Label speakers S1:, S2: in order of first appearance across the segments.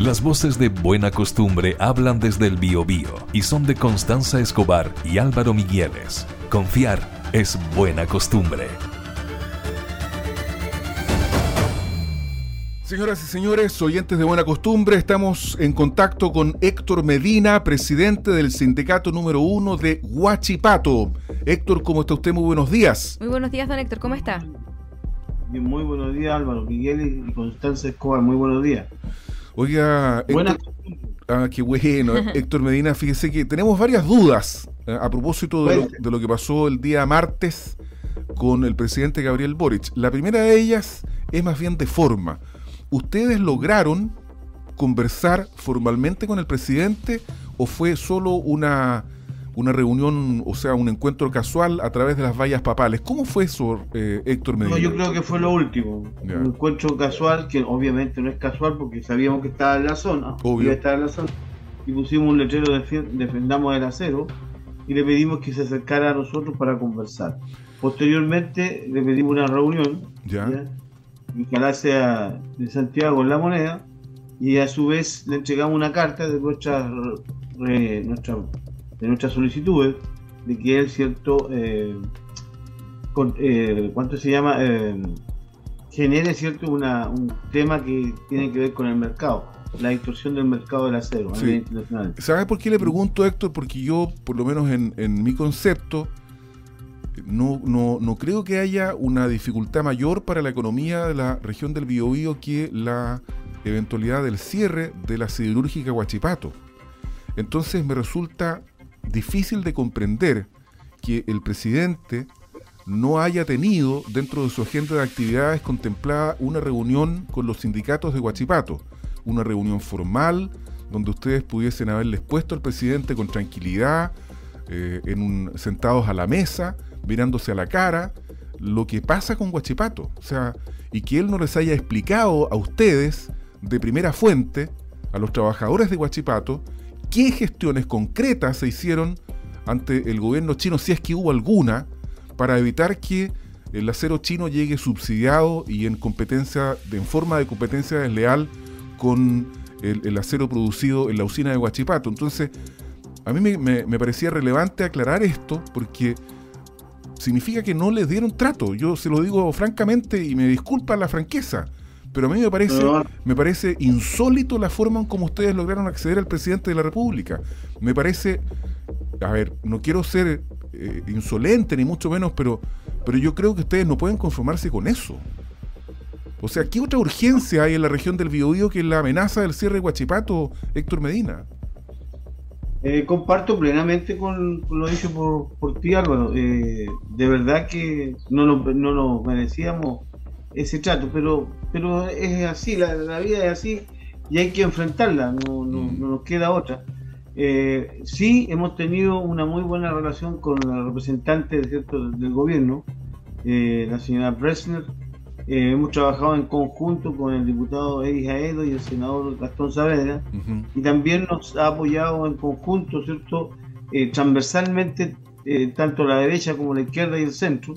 S1: Las voces de Buena Costumbre hablan desde el Biobío y son de Constanza Escobar y Álvaro Migueles. Confiar es buena costumbre.
S2: Señoras y señores, oyentes de buena costumbre, estamos en contacto con Héctor Medina, presidente del sindicato número uno de Huachipato. Héctor, ¿cómo está usted? Muy buenos días.
S3: Muy buenos días, don Héctor, ¿cómo está?
S4: muy buenos días, Álvaro Miguel y Constanza Escobar, muy buenos días.
S2: Oiga, Héctor, ah, qué bueno. Héctor Medina, fíjese que tenemos varias dudas eh, a propósito de lo, de lo que pasó el día martes con el presidente Gabriel Boric. La primera de ellas es más bien de forma. ¿Ustedes lograron conversar formalmente con el presidente o fue solo una una reunión, o sea, un encuentro casual a través de las vallas papales. ¿Cómo fue eso, eh, Héctor Medina?
S4: No, yo creo que fue lo último. Un encuentro casual, que obviamente no es casual porque sabíamos que estaba en la zona. Obvio. Estaba en la zona. Y pusimos un letrero de Defendamos el Acero y le pedimos que se acercara a nosotros para conversar. Posteriormente le pedimos una reunión. Ya. ¿ya? sea de Santiago en la moneda y a su vez le entregamos una carta de nuestra, nuestra de nuestras solicitudes de que él, cierto, eh, eh, ¿cuánto se llama? Eh, genere, cierto, una, un tema que tiene que ver con el mercado, la distorsión del mercado del acero a nivel internacional.
S2: ¿Sabes por qué le pregunto, Héctor? Porque yo, por lo menos en, en mi concepto, no, no, no, creo que haya una dificultad mayor para la economía de la región del Biobío que la eventualidad del cierre de la siderúrgica Huachipato. Entonces me resulta difícil de comprender que el presidente no haya tenido dentro de su agenda de actividades contemplada una reunión con los sindicatos de Huachipato, una reunión formal donde ustedes pudiesen haberles puesto al presidente con tranquilidad, eh, en un, sentados a la mesa, mirándose a la cara, lo que pasa con Huachipato. O sea, y que él no les haya explicado a ustedes de primera fuente, a los trabajadores de Huachipato, qué gestiones concretas se hicieron ante el gobierno chino, si es que hubo alguna, para evitar que el acero chino llegue subsidiado y en competencia, en forma de competencia desleal con el, acero producido en la usina de Huachipato. Entonces, a mí me, parecía relevante aclarar esto porque significa que no les dieron trato. Yo se lo digo francamente y me disculpa la franqueza. Pero a mí me parece, me parece insólito la forma en cómo ustedes lograron acceder al presidente de la República. Me parece, a ver, no quiero ser eh, insolente ni mucho menos, pero, pero yo creo que ustedes no pueden conformarse con eso. O sea, ¿qué otra urgencia hay en la región del Biobío que la amenaza del cierre de Huachipato, Héctor Medina?
S4: Eh, comparto plenamente con, lo dicho por, por ti, Álvaro. Eh, de verdad que no no nos merecíamos ese trato, pero, pero es así, la, vida es así y hay que enfrentarla, no, mm. nos queda otra. Eh, sí, hemos tenido una muy buena relación con la representante ¿cierto? del gobierno, eh, la señora Bresner. Eh, hemos trabajado en conjunto con el diputado Eddie Jaedo y el senador Gastón Saavedra, y también nos ha apoyado en conjunto, ¿cierto? transversalmente, tanto la derecha como la izquierda y el centro,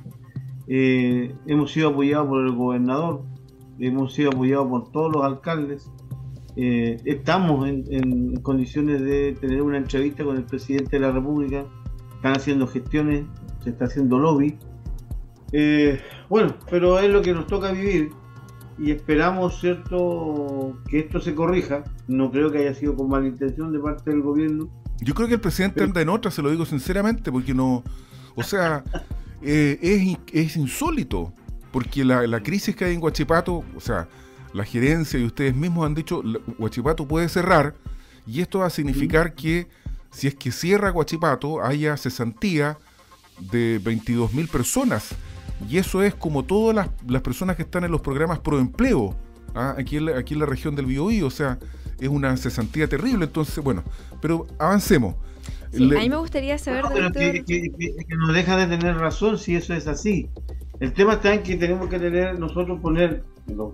S4: hemos sido apoyados por el gobernador, hemos sido apoyados por todos los alcaldes. Eh, estamos en, condiciones de tener una entrevista con el presidente de la República. Están haciendo gestiones, se está haciendo lobby. Eh, bueno, pero es lo que nos toca vivir y esperamos, ¿cierto?, que esto se corrija. No creo que haya sido con mala intención de parte del gobierno.
S2: Yo creo que el presidente anda en otra, se lo digo sinceramente, porque no. O sea, eh, es, insólito, porque la, crisis que hay en Huachipato, o sea, la gerencia y ustedes mismos han dicho, Huachipato puede cerrar, y esto va a significar que si es que cierra Huachipato, haya cesantía de 22 mil personas. Y eso es como todas las, personas que están en los programas pro empleo, ¿ah? aquí, en la, aquí en la región del Biobío, o sea, es una cesantía terrible. Entonces, bueno, pero avancemos
S3: a mí me gustaría saber...
S4: pero que, nos deja de tener razón si eso es así. El tema está en que tenemos que tener, nosotros poner, los,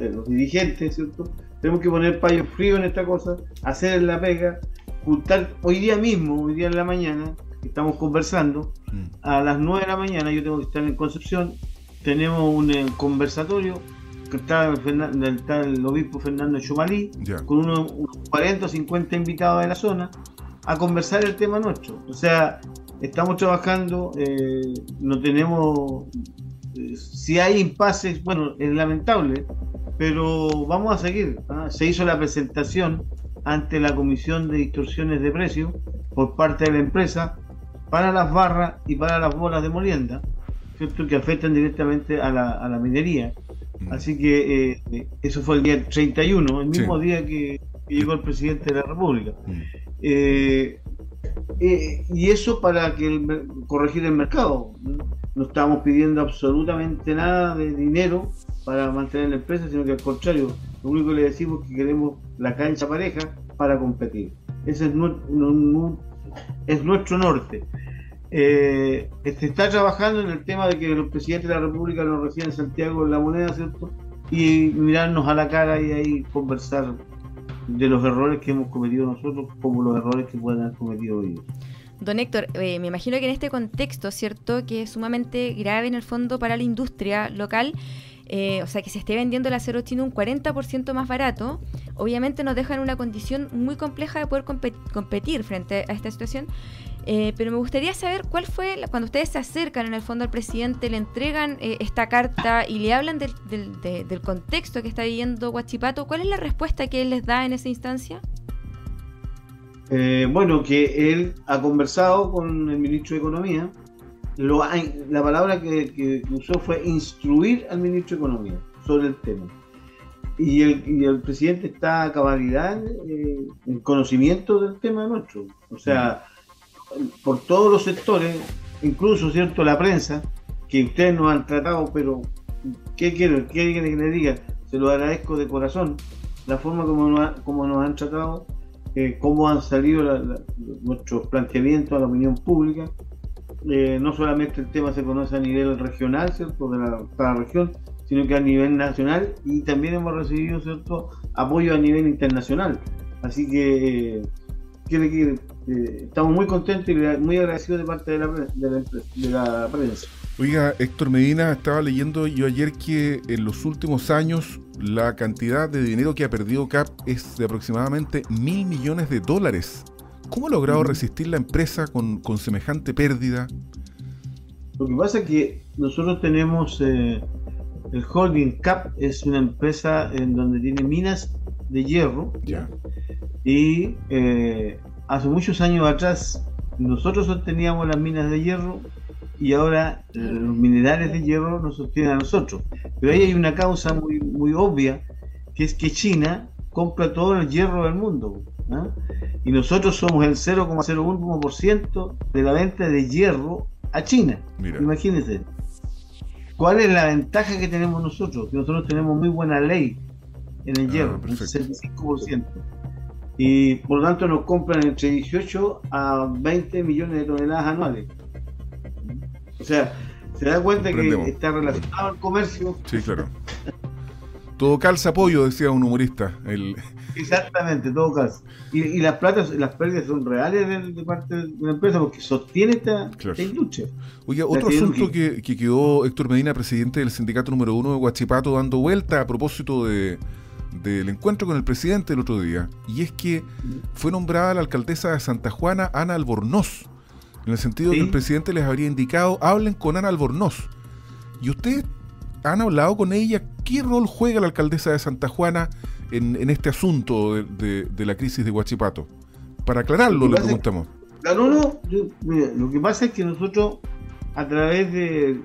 S4: eh, los dirigentes, ¿cierto? Tenemos que poner payo frío en esta cosa, hacer la pega, juntar hoy día mismo, hoy día en la mañana, estamos conversando, mm. a las 9 de la mañana yo tengo que estar en Concepción, tenemos un eh, conversatorio está el, obispo Fernando Chumalí, con unos, 40 o 50 invitados de la zona, a conversar el tema nuestro. O sea, estamos trabajando, eh, no tenemos, si hay impases, bueno, es lamentable, pero vamos a seguir. ¿ah? Se hizo la presentación ante la Comisión de Distorsiones de Precios por parte de la empresa para las barras y para las bolas de molienda, ¿cierto? que afectan directamente a la, a la minería. Mm. Así que eh, eso fue el día 31, el mismo día que, llegó el presidente de la República. Mm. Eh, eh, y eso para que corregir el mercado. No estamos pidiendo absolutamente nada de dinero para mantener la empresa, sino que al contrario, lo único que le decimos es que queremos la cancha pareja para competir. Ese es, es nuestro norte. Eh, se está trabajando en el tema de que los presidentes de la República nos reciban en Santiago en la moneda, ¿cierto? Y mirarnos a la cara y ahí conversar de los errores que hemos cometido nosotros como los errores que pueden haber cometido ellos.
S3: Don Héctor, eh, me imagino que en este contexto, ¿cierto? Que es sumamente grave en el fondo para la industria local, eh, o sea, que se esté vendiendo el acero chino un 40% más barato, obviamente nos deja en una condición muy compleja de poder competir frente a esta situación. Eh, pero me gustaría saber cuál fue, cuando ustedes se acercan en el fondo al presidente, le entregan eh, esta carta y le hablan del, del, contexto que está viviendo Huachipato, ¿cuál es la respuesta que él les da en esa instancia?
S4: Bueno, que él ha conversado con el ministro de Economía, la palabra que, usó fue instruir al ministro de Economía sobre el tema. Y el, presidente está a cabalidad eh, en conocimiento del tema nuestro. O sea, por todos los sectores, incluso cierto la prensa, que ustedes nos han tratado, pero ¿qué quieren, ¿Qué que les diga? Se lo agradezco de corazón. La forma como nos, como nos han tratado, eh, cómo han salido nuestros planteamientos a la opinión pública eh, no solamente el tema se conoce a nivel regional, ¿cierto? De la, región, sino que a nivel nacional y también hemos recibido, ¿cierto? Apoyo a nivel internacional. Así que, eh, estamos muy contentos y muy agradecidos de parte de la, de la, prensa.
S2: Oiga, Héctor Medina, estaba leyendo yo ayer que en los últimos años la cantidad de dinero que ha perdido CAP es de aproximadamente mil millones de dólares. ¿Cómo ha logrado resistir la empresa con, semejante pérdida?
S4: Lo que pasa es que nosotros tenemos eh, el Holding Cap, es una empresa en donde tiene minas de hierro.
S2: Ya.
S4: Y eh, hace muchos años atrás nosotros sosteníamos las minas de hierro y ahora eh, los minerales de hierro nos sostienen a nosotros. Pero ahí hay una causa muy, muy obvia, que es que China compra todo el hierro del mundo. ¿ah? Y nosotros somos el 0,01% de la venta de hierro a China. Imagínense. ¿Cuál es la ventaja que tenemos nosotros? Que nosotros tenemos muy buena ley en el ah, hierro, un 65%. Y por lo tanto nos compran entre 18 a 20 millones de toneladas anuales. O sea, se da cuenta que está relacionado al comercio.
S2: Sí, claro. Todo calza apoyo, decía un humorista. El...
S4: Exactamente, todo calza. Y, las platas, las pérdidas son reales de, parte de la empresa porque sostiene esta, industria.
S2: Oye, otro asunto que, quedó Héctor Medina, presidente del sindicato número uno de Huachipato, dando vuelta a propósito de, del encuentro con el presidente el otro día, y es que fue nombrada la alcaldesa de Santa Juana, Ana Albornoz, en el sentido que el presidente les habría indicado, hablen con Ana Albornoz. Y ustedes han hablado con ella, ¿qué rol juega la alcaldesa de Santa Juana en, este asunto de, la crisis de Huachipato? Para aclararlo, le preguntamos.
S4: Claro, no, lo que pasa es que nosotros, a través del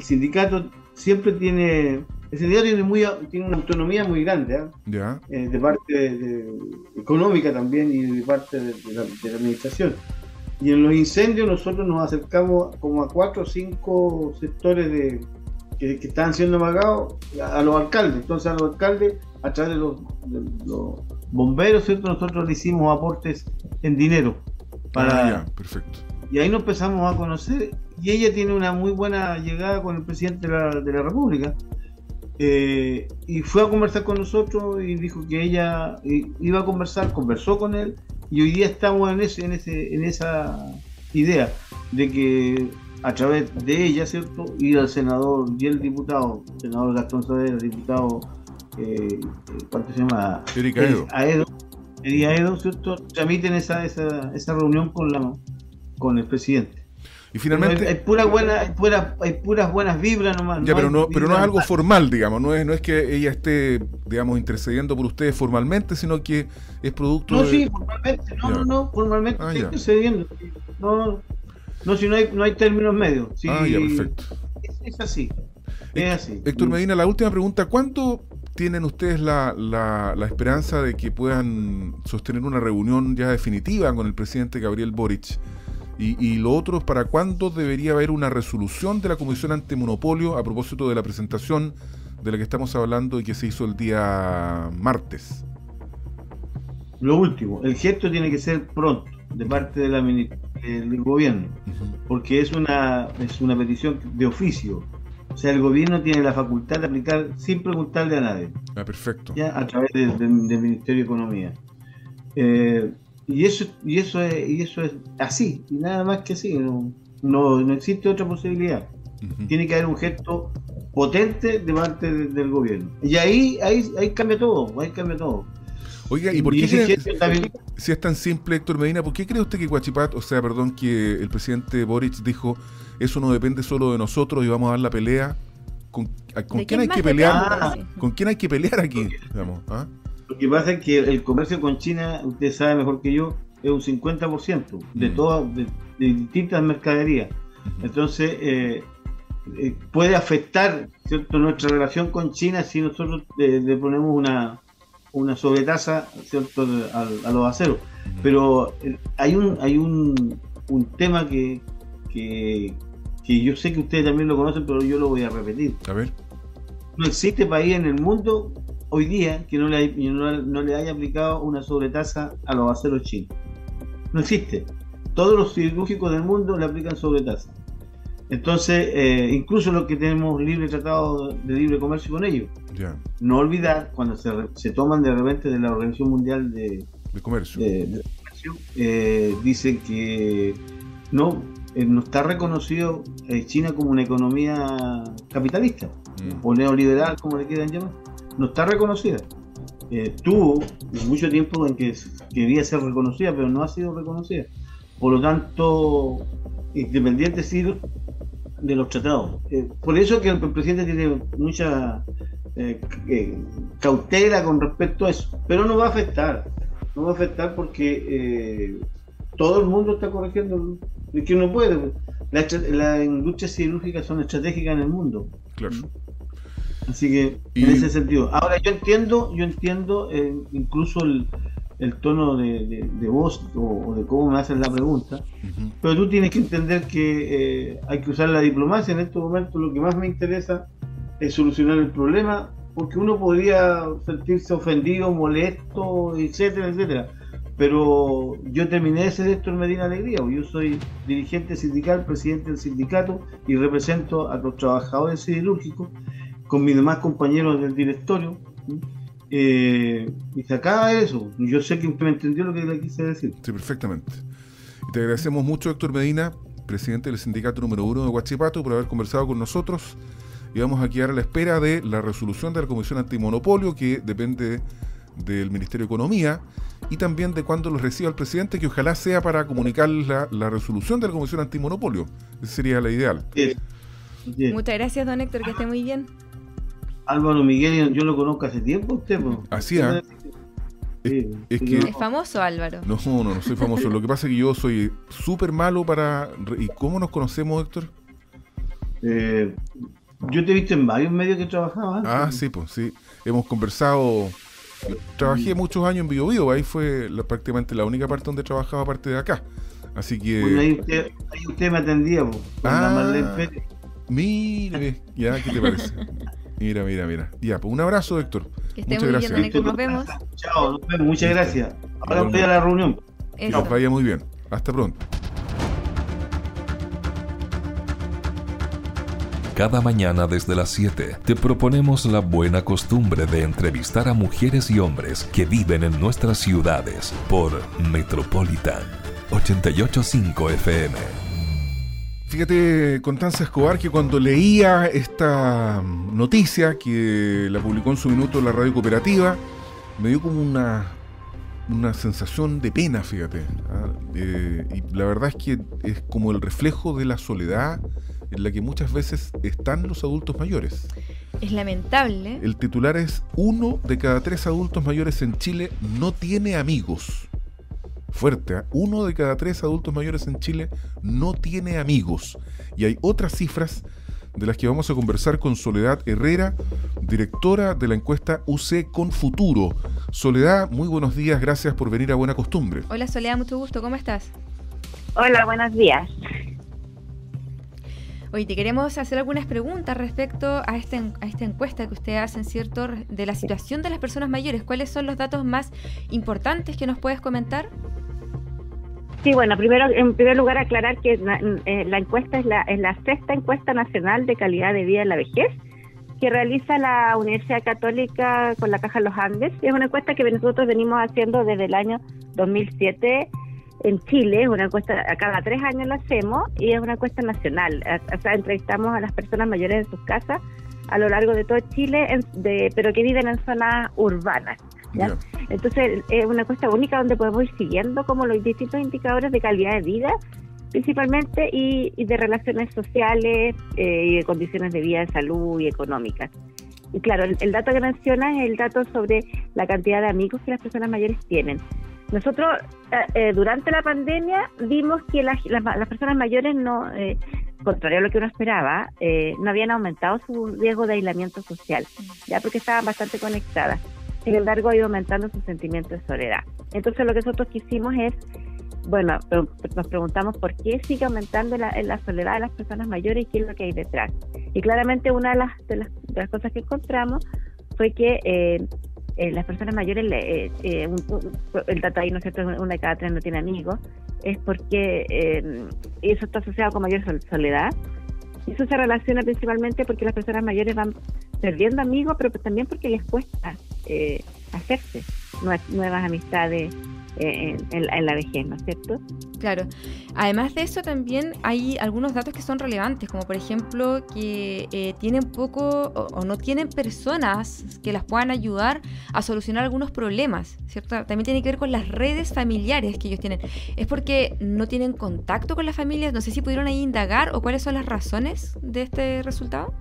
S4: sindicato, siempre tiene. El sindicato tiene, muy, tiene una autonomía muy grande,
S2: ¿eh?
S4: Eh, de parte económica también y de parte de, la, administración. Y en los incendios nosotros nos acercamos como a cuatro o cinco sectores de, que, están siendo amagados a, los alcaldes. Entonces a los alcaldes, a través de los, bomberos, ¿cierto? nosotros le hicimos aportes en dinero. Para,
S2: ah, perfecto.
S4: Y ahí nos empezamos a conocer y ella tiene una muy buena llegada con el presidente de la, República. Eh, y fue a conversar con nosotros y dijo que ella iba a conversar, conversó con él y hoy día estamos en, ese, en, ese, en esa idea de que a través de ella, ¿cierto? Ir al senador y el diputado, senador Gastón Saavedra, diputado, eh, ¿cuánto se llama?
S2: Erika Edo.
S4: Aedo. Erika Edo, ¿cierto? Tramiten esa, esa, esa reunión con, la, con el presidente.
S2: Y finalmente.
S4: Hay, pura buena, hay, pura, hay puras buenas vibras nomás.
S2: Ya,
S4: no
S2: pero, no, pero no es algo formal, digamos. No es, no es que ella esté, digamos, intercediendo por ustedes formalmente, sino que es producto
S4: No,
S2: de.
S4: sí, formalmente, no,
S2: Ya.
S4: no, no, formalmente
S2: Ah,
S4: estoy intercediendo. No, no, si no hay, no hay términos medios. Sí,
S2: Ah, ya, perfecto.
S4: Es, es así. Es así.
S2: Héctor Medina, la última pregunta. ¿Cuándo tienen ustedes la, la, la esperanza de que puedan sostener una reunión ya definitiva con el presidente Gabriel Boric? Y, y lo otro, ¿para cuándo debería haber una resolución de la Comisión Antimonopolio a propósito de la presentación de la que estamos hablando y que se hizo el día martes?
S4: Lo último, el gesto tiene que ser pronto de parte de la mini- del gobierno, porque es una, es una petición de oficio. O sea, el gobierno tiene la facultad de aplicar sin preguntarle a nadie.
S2: Ah, perfecto.
S4: ya a través de- de- del Ministerio de Economía. Eh, y eso y eso es y eso es así y nada más que así no, no, no existe otra posibilidad
S2: Ujú.
S4: tiene que haber un gesto potente de parte de- del gobierno y ahí ahí ahí cambia todo ahí cambia todo
S2: Oiga, ¿y por qué cree-
S4: también-
S2: si es tan simple, Héctor Medina, ¿por qué cree usted que Guachipat, o sea, perdón, que el presidente Boric dijo, eso no depende solo de nosotros y vamos a dar la pelea? ¿Con, a- con
S3: ¿De
S2: quién hay que pelear?
S4: Ah.
S2: ¿Con quién hay que pelear aquí? Digamos, ¿ah?
S4: Lo que pasa es que el comercio con China usted sabe mejor que yo es un 50% de
S2: Mm.
S4: todas de, de distintas mercaderías. Entonces, eh, eh, puede afectar ¿cierto? nuestra relación con China si nosotros le ponemos una, una sobretasa ¿cierto? A, a los aceros. Pero eh, hay un hay un, un tema que, que, que yo sé que ustedes también lo conocen, pero yo lo voy a repetir.
S2: A ver.
S4: No existe país en el mundo hoy día que no le, hay- no, no le haya aplicado una sobretasa a los aceros chinos. No existe. Todos los siderúrgicos del mundo le aplican sobretasa. Entonces, eh, incluso los que tenemos libre tratado de libre comercio con ellos. No olvidar cuando se, toman de repente de la Organización Mundial de,
S2: de comercio.
S4: de- de Comercio, eh, dicen que no, eh, no está reconocido China como una economía capitalista
S2: Mm.
S4: o neoliberal, como le quieran llamar, no está reconocida. Eh, tuvo mucho tiempo en que quería ser reconocida, pero no ha sido reconocida. Por lo tanto, independiente sí de los tratados. Eh, por eso que el presidente tiene mucha eh, eh, cautela con respecto a eso, pero no va a afectar. No va a afectar porque todo el mundo está corrigiendo. Es que no puede. Las estra- las industrias siderúrgicas son estratégicas en el mundo.
S2: Claro.
S4: Así que
S2: Y-
S4: en ese sentido. Ahora yo entiendo, yo entiendo eh, incluso el, el tono de, de- de voz o, o de cómo me hacen la pregunta, pero tú tienes que entender que eh, hay que usar la diplomacia. En estos momentos lo que más me interesa es solucionar el problema, porque uno podría sentirse ofendido, molesto, etcétera, etcétera. Pero yo terminé de ser Héctor Medina Alegría, yo soy dirigente sindical, presidente del sindicato y represento a los trabajadores siderúrgicos con mis demás compañeros del directorio. Eh, y se acaba eso. Yo sé que usted me entendió lo que le quise decir.
S2: Sí, perfectamente. Y te agradecemos mucho, Héctor Medina, presidente del sindicato número uno de Huachipato, por haber conversado con nosotros. Y vamos a quedar a la espera de la resolución de la Comisión Antimonopolio, que depende del Ministerio de Economía, y también de cuándo los reciba el presidente, que ojalá sea para comunicarles la, la resolución de la Comisión Antimonopolio. Esa sería la ideal.
S4: Bien. Bien.
S3: Muchas gracias, don Héctor, que esté muy bien.
S4: Álvaro Miguel, yo lo conozco hace tiempo, usted. pues.
S2: Así, ¿ah?
S4: Sí,
S2: es
S4: sí,
S2: que-
S3: Es famoso, Álvaro.
S2: No, no, no soy famoso. Lo que pasa es que yo soy súper malo para... ¿Y cómo nos conocemos, Héctor?
S4: eh, yo te he visto en varios medios que trabajaba. antes.
S2: Ah, sí, pues sí. Hemos conversado. Trabajé muchos años en Bio, Bio ahí fue la- prácticamente la única parte donde trabajaba aparte de acá. Así
S4: Bueno, ahí
S2: que,
S4: usted, ahí usted me atendía, pues, con la
S2: Ah.
S4: Marlene Pérez.
S2: mire, ya, ¿qué te parece? Mira, mira, mira. Ya, pues un abrazo, Héctor.
S3: Que esté
S2: Muchas
S3: muy
S2: gracias.
S3: bien, Héctor. Nos vemos.
S4: Chao, nos vemos, muchas
S2: Listo.
S4: gracias. Ahora a la reunión.
S2: Que les vaya muy bien. Hasta pronto.
S1: Cada mañana desde las 7 te proponemos la buena costumbre de entrevistar a mujeres y hombres que viven en nuestras ciudades por Metropolitan 885 FM.
S2: Fíjate, Constanza Escobar, que cuando leía esta noticia que la publicó en su minuto la radio cooperativa, me dio como una, una sensación de pena, fíjate. ¿ah? y la verdad es que es como el reflejo de la soledad en la que muchas veces están los adultos mayores.
S3: Es lamentable.
S2: El titular es uno de cada tres adultos mayores en Chile no tiene amigos. Fuerte, ¿ah? uno de cada tres adultos mayores en Chile no tiene amigos. Y hay otras cifras de las que vamos a conversar con Soledad Herrera, directora de la encuesta UC con Futuro. Soledad, muy buenos días, gracias por venir a Buena Costumbre.
S3: Hola Soledad, mucho gusto, ¿cómo estás?
S5: Hola, buenos días.
S3: Hoy te queremos hacer algunas preguntas respecto a esta, a esta encuesta que ustedes hacen, ¿cierto?, de la situación de las personas mayores. ¿Cuáles son los datos más importantes que nos puedes comentar?
S5: Sí, bueno, primero, en primer lugar, aclarar que la, eh, encuesta es la, es la sexta encuesta nacional de calidad de vida en la vejez que realiza la Universidad Católica con la Caja de los Andes. Es una encuesta que nosotros venimos haciendo desde el año 2007 en Chile, es una encuesta, cada tres años la hacemos y es una encuesta nacional. O sea, entrevistamos a las personas mayores en sus casas a lo largo de todo Chile, de, pero que viven en zonas urbanas. Entonces, es una encuesta única donde podemos ir siguiendo como los distintos indicadores de calidad de vida, principalmente, y, de relaciones sociales eh, y de condiciones de vida, de salud y económicas. Y claro, el, el dato que menciona es el dato sobre la cantidad de amigos que las personas mayores tienen. Nosotros eh, eh, durante la pandemia vimos que las, personas mayores no, eh, contrario a lo que uno esperaba, eh, no habían aumentado su riesgo de aislamiento social, ya porque estaban bastante conectadas. Sin embargo, ha ido aumentando su sentimiento de soledad. Entonces, lo que nosotros quisimos es, bueno, nos preguntamos por qué sigue aumentando la, la soledad de las personas mayores y qué es lo que hay detrás. Y claramente una de las, de las, cosas que encontramos fue que eh, eh, las personas mayores, eh, eh, el dato ahí, ¿no es cierto?, una de cada tres no tiene amigos, es porque eso está asociado con mayor soledad. Y eso se relaciona principalmente porque las personas mayores van perdiendo amigos, pero también porque les cuesta hacerse nuevas amistades en, la vejez, ¿no es cierto?
S3: Claro. Además de eso, también hay algunos datos que son relevantes, como por ejemplo que eh, tienen poco o, no tienen personas que las puedan ayudar a solucionar algunos problemas, ¿cierto? También tiene que ver con las redes familiares que ellos tienen. ¿Es porque no tienen contacto con las familias? No sé si pudieron ahí indagar o cuáles son las razones de este resultado.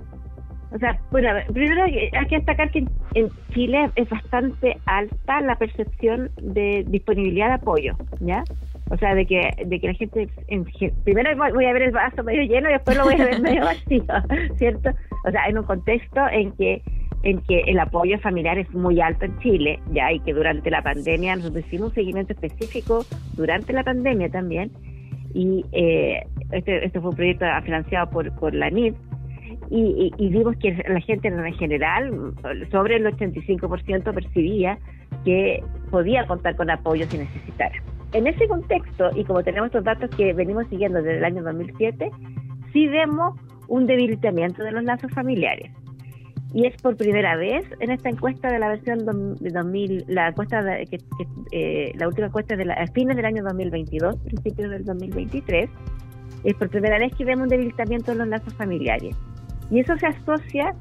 S5: O sea, bueno, primero hay que destacar que en Chile es bastante alta la percepción de disponibilidad de apoyo, ¿ya? O sea, de que, de que la gente, primero voy a ver el vaso medio lleno y después lo voy a ver medio vacío, ¿cierto? O sea, en un contexto en que en que el apoyo familiar es muy alto en Chile, ya, y que durante la pandemia nosotros hicimos un seguimiento específico durante la pandemia también, y eh, este, este fue un proyecto financiado por, por la NID, y, vimos que la gente en general, sobre el 85% percibía que podía contar con apoyo si necesitara. En ese contexto, y como tenemos estos datos que venimos siguiendo desde el año 2007, sí vemos un debilitamiento de los lazos familiares. Y es por primera vez en esta encuesta de la versión de 2000, la encuesta que, eh, la última encuesta de la, fines del año 2022, principios del 2023, es por primera vez que vemos un debilitamiento de los lazos familiares. Y eso se asocia,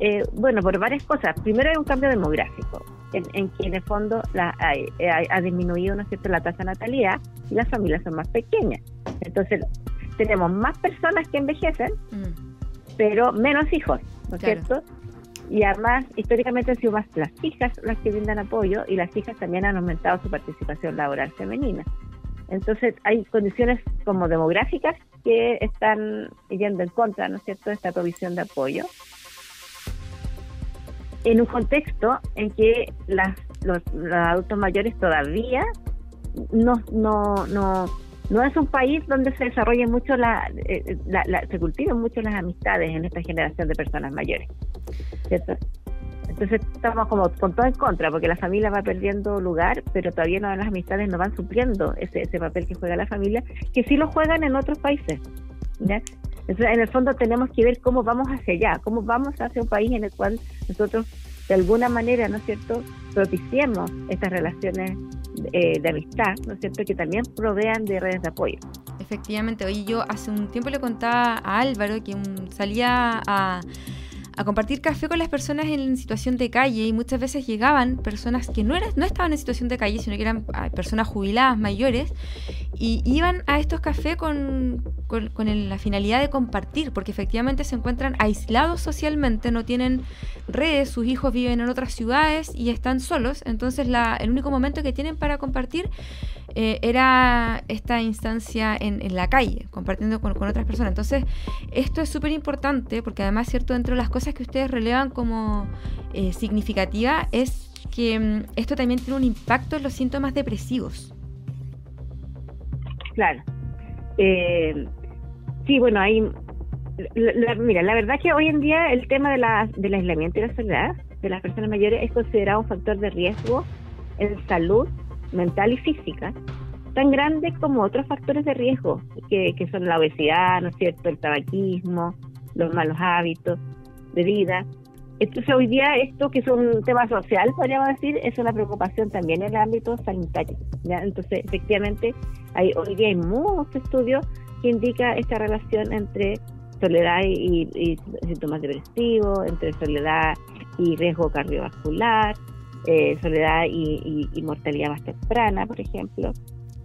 S5: eh, bueno, por varias cosas. Primero hay un cambio demográfico, en, que en el fondo la, ha, disminuido, ¿no es cierto?, la tasa de natalidad y las familias son más pequeñas. Entonces, tenemos más personas que envejecen, mm. pero menos hijos, ¿no es cierto? Y además, históricamente han sido más las hijas las que brindan apoyo y las hijas también han aumentado su participación laboral femenina. Entonces, hay condiciones como demográficas que están yendo en contra, ¿no es cierto?, de esta provisión de apoyo. En un contexto en que las, los, adultos mayores todavía no, no, no, no es un país donde se desarrollen mucho la, eh, se cultiven mucho las amistades en esta generación de personas mayores. ¿cierto? Entonces estamos como con todo en contra, porque la familia va perdiendo lugar, pero todavía no, las amistades no van supliendo ese, ese papel que juega la familia, que sí lo juegan en otros países. Entonces, en el fondo tenemos que ver cómo vamos hacia allá, cómo vamos hacia un país en el cual nosotros de alguna manera, ¿no es cierto?, propiciemos estas relaciones eh, de amistad, ¿no es cierto?, que también provean de redes de apoyo.
S3: Efectivamente, oye, yo hace un tiempo le contaba a Álvaro que salía a, a compartir café con las personas en situación de calle y muchas veces llegaban personas que no, eran, no estaban en situación de calle, sino que eran ah, personas jubiladas mayores y iban a estos cafés con, con, la finalidad de compartir, porque efectivamente se encuentran aislados socialmente, no tienen redes, sus hijos viven en otras ciudades y están solos, entonces la, el único momento que tienen para compartir eh, era esta instancia en, en, la calle, compartiendo con, con otras personas. Entonces, esto es súper importante porque además, cierto, dentro de las cosas que ustedes relevan como eh, significativa es que mm, esto también tiene un impacto en los síntomas depresivos.
S5: Claro. Eh, sí, bueno, hay... mira, la verdad que hoy en día el tema de la, del aislamiento y la soledad de las personas mayores es considerado un factor de riesgo en salud mental y física tan grande como otros factores de riesgo, que, que son la obesidad, ¿no es cierto?, el tabaquismo, los malos hábitos vida. Entonces hoy día esto que es un tema social, podríamos decir, es una preocupación también en el ámbito sanitario. Entonces efectivamente hay, hoy día hay muchos estudios que indican esta relación entre soledad y, síntomas depresivos, entre soledad y riesgo cardiovascular, eh, soledad y, mortalidad más temprana, por ejemplo.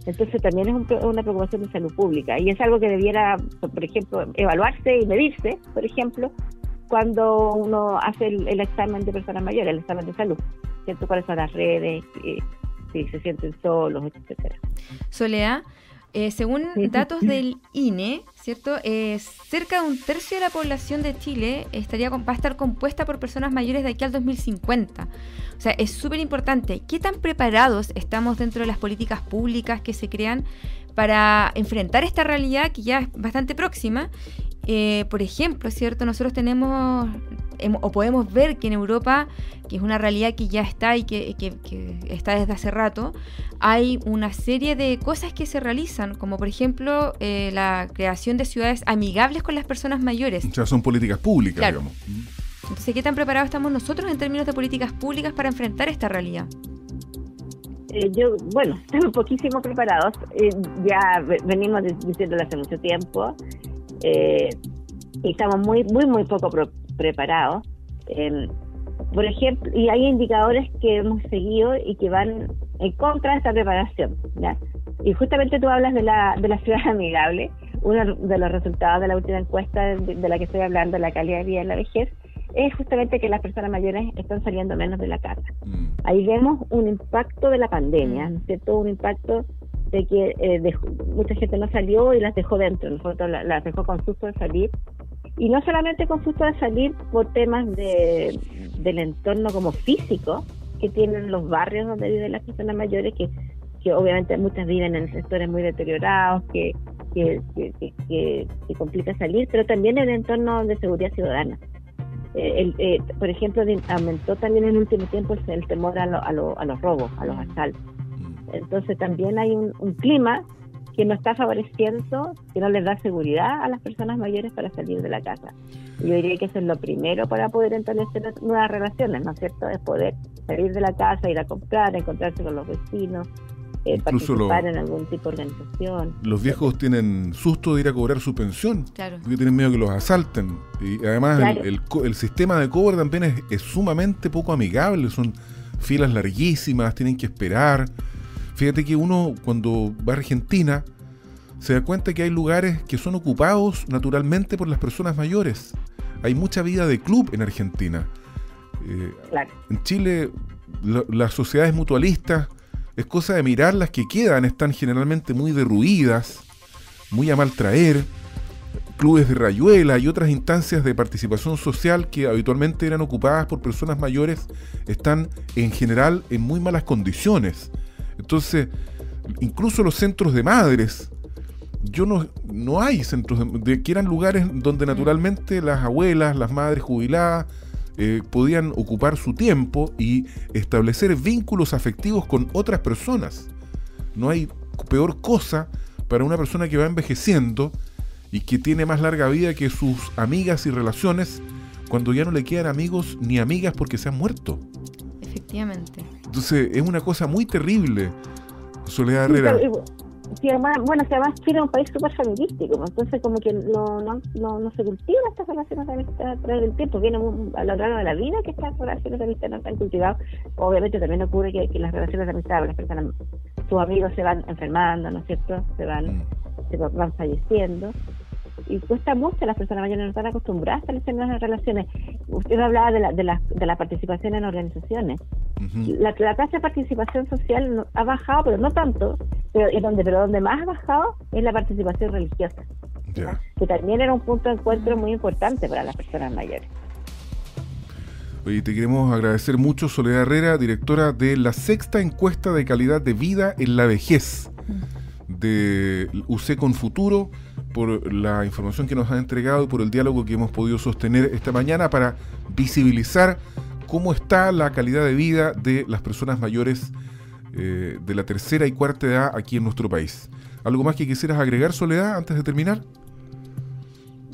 S5: Entonces también es una preocupación de salud pública y es algo que debiera, por ejemplo, evaluarse y medirse, por ejemplo, cuando uno hace el, examen de personas mayores, el examen de salud, ¿cierto? ¿Cuáles son las redes? si se sienten solos, etcétera.
S3: Soledad, eh, según datos del INE, ¿cierto? Eh, cerca de un tercio de la población de Chile estaría, va a estar compuesta por personas mayores de aquí al 2050. O sea, es súper importante. ¿Qué tan preparados estamos dentro de las políticas públicas que se crean para enfrentar esta realidad que ya es bastante próxima eh, por ejemplo, ¿cierto? Nosotros tenemos o podemos ver que en Europa, que es una realidad que ya está y que, está desde hace rato, hay una serie de cosas que se realizan, como por ejemplo eh, la creación de ciudades amigables con las personas mayores.
S2: O sea, son políticas públicas, digamos.
S3: Entonces, ¿qué tan preparados estamos nosotros en términos de políticas públicas para enfrentar esta realidad?
S5: Eh, yo, bueno, estamos poquísimo preparados. ya venimos diciéndolo hace mucho tiempo eh, y estamos muy, muy, muy poco preparados. Em, por ejemplo, y hay indicadores que hemos seguido y que van en contra de esta preparación. ¿ya? Y justamente tú hablas de la, de la ciudad amigable. Uno de los resultados de la última encuesta de, la que estoy hablando, la calidad de vida en la vejez, es justamente que las personas mayores están saliendo menos de la casa. Mm. Ahí vemos un impacto de la pandemia, ¿no es cierto? Un impacto de que eh, mucha gente no salió y las dejó dentro, nosotros las dejó con susto de salir. Y no solamente con susto de salir por temas de, del entorno como físico que tienen los barrios donde viven las personas mayores, que, que obviamente muchas viven en sectores muy deteriorados, que, que, que, complica salir, pero también el entorno de seguridad ciudadana. Eh, el, eh, por ejemplo, aumentó también en el último tiempo el, temor a, a, a los robos, a los asaltos. Entonces también hay un, clima que no está favoreciendo, que no les da seguridad a las personas mayores para salir de la casa. Yo diría que eso es lo primero para poder establecer nuevas relaciones, ¿no es cierto? Es poder salir de la casa, ir a comprar, encontrarse con los vecinos, eh, participar en algún tipo de organización.
S2: Los viejos tienen susto de ir a cobrar su pensión, porque tienen miedo que los asalten. Y además el, sistema de cobro también es, es sumamente poco amigable, son filas larguísimas, tienen que esperar. Fíjate que uno cuando va a Argentina se da cuenta que hay lugares que son ocupados naturalmente por las personas mayores. Hay mucha vida de club en Argentina. Eh, en Chile las sociedades mutualistas es cosa de mirar las que quedan, están generalmente muy derruidas, muy a mal traer. Clubes de rayuela y otras instancias de participación social que habitualmente eran ocupadas por personas mayores están en general en muy malas condiciones entonces, incluso los centros de madres, yo no, no hay centros de, que eran lugares donde naturalmente las abuelas, las madres jubiladas, eh, podían ocupar su tiempo y establecer vínculos afectivos con otras personas. No hay peor cosa para una persona que va envejeciendo y que tiene más larga vida que sus amigas y relaciones cuando ya no le quedan amigos ni amigas porque se han muerto.
S3: Efectivamente.
S2: Entonces es una cosa muy terrible, Soledad Herrera.
S5: Sí, además, bueno, que además Chile es un país súper familiístico, pues, entonces como que no, no, no, no se cultivan estas relaciones de amistad a través del tiempo, viene a lo largo de la vida que estas relaciones de amistad no están cultivadas. Obviamente también ocurre que, las relaciones de amistad, las personas, sus amigos se van enfermando, ¿no es cierto? Se van, mm. se van falleciendo y cuesta mucho, las personas mayores no están acostumbradas a las relaciones. Usted hablaba de la, de la, de la participación en organizaciones. la, la, tasa de participación social ha bajado, pero no tanto, pero donde, pero donde más ha bajado es la participación religiosa, que también era un punto de encuentro muy importante para las personas mayores.
S2: Oye, te queremos agradecer mucho, Soledad Herrera, directora de la sexta encuesta de calidad de vida en la vejez de UC con Futuro por la información que nos ha entregado y por el diálogo que hemos podido sostener esta mañana para visibilizar cómo está la calidad de vida de las personas mayores eh, de la tercera y cuarta edad aquí en nuestro país. ¿Algo más que quisieras agregar, Soledad, antes de terminar?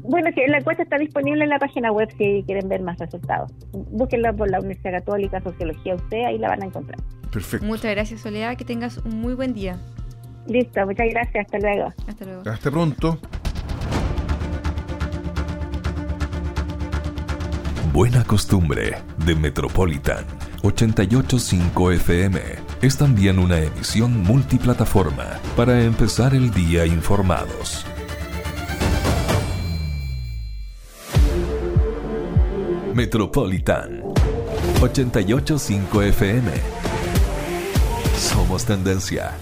S5: Bueno, que la encuesta está disponible en la página web si quieren ver más resultados. Búsquenla por la Universidad Católica, Sociología UC, ahí la van a encontrar.
S3: Perfecto. Muchas gracias, Soledad. Que tengas un muy buen día.
S5: Listo, muchas gracias. Hasta luego.
S3: Hasta luego.
S2: Hasta pronto.
S1: Buena costumbre de Metropolitan 885 FM es también una emisión multiplataforma para empezar el día informados. Metropolitan 885 FM. Somos tendencia.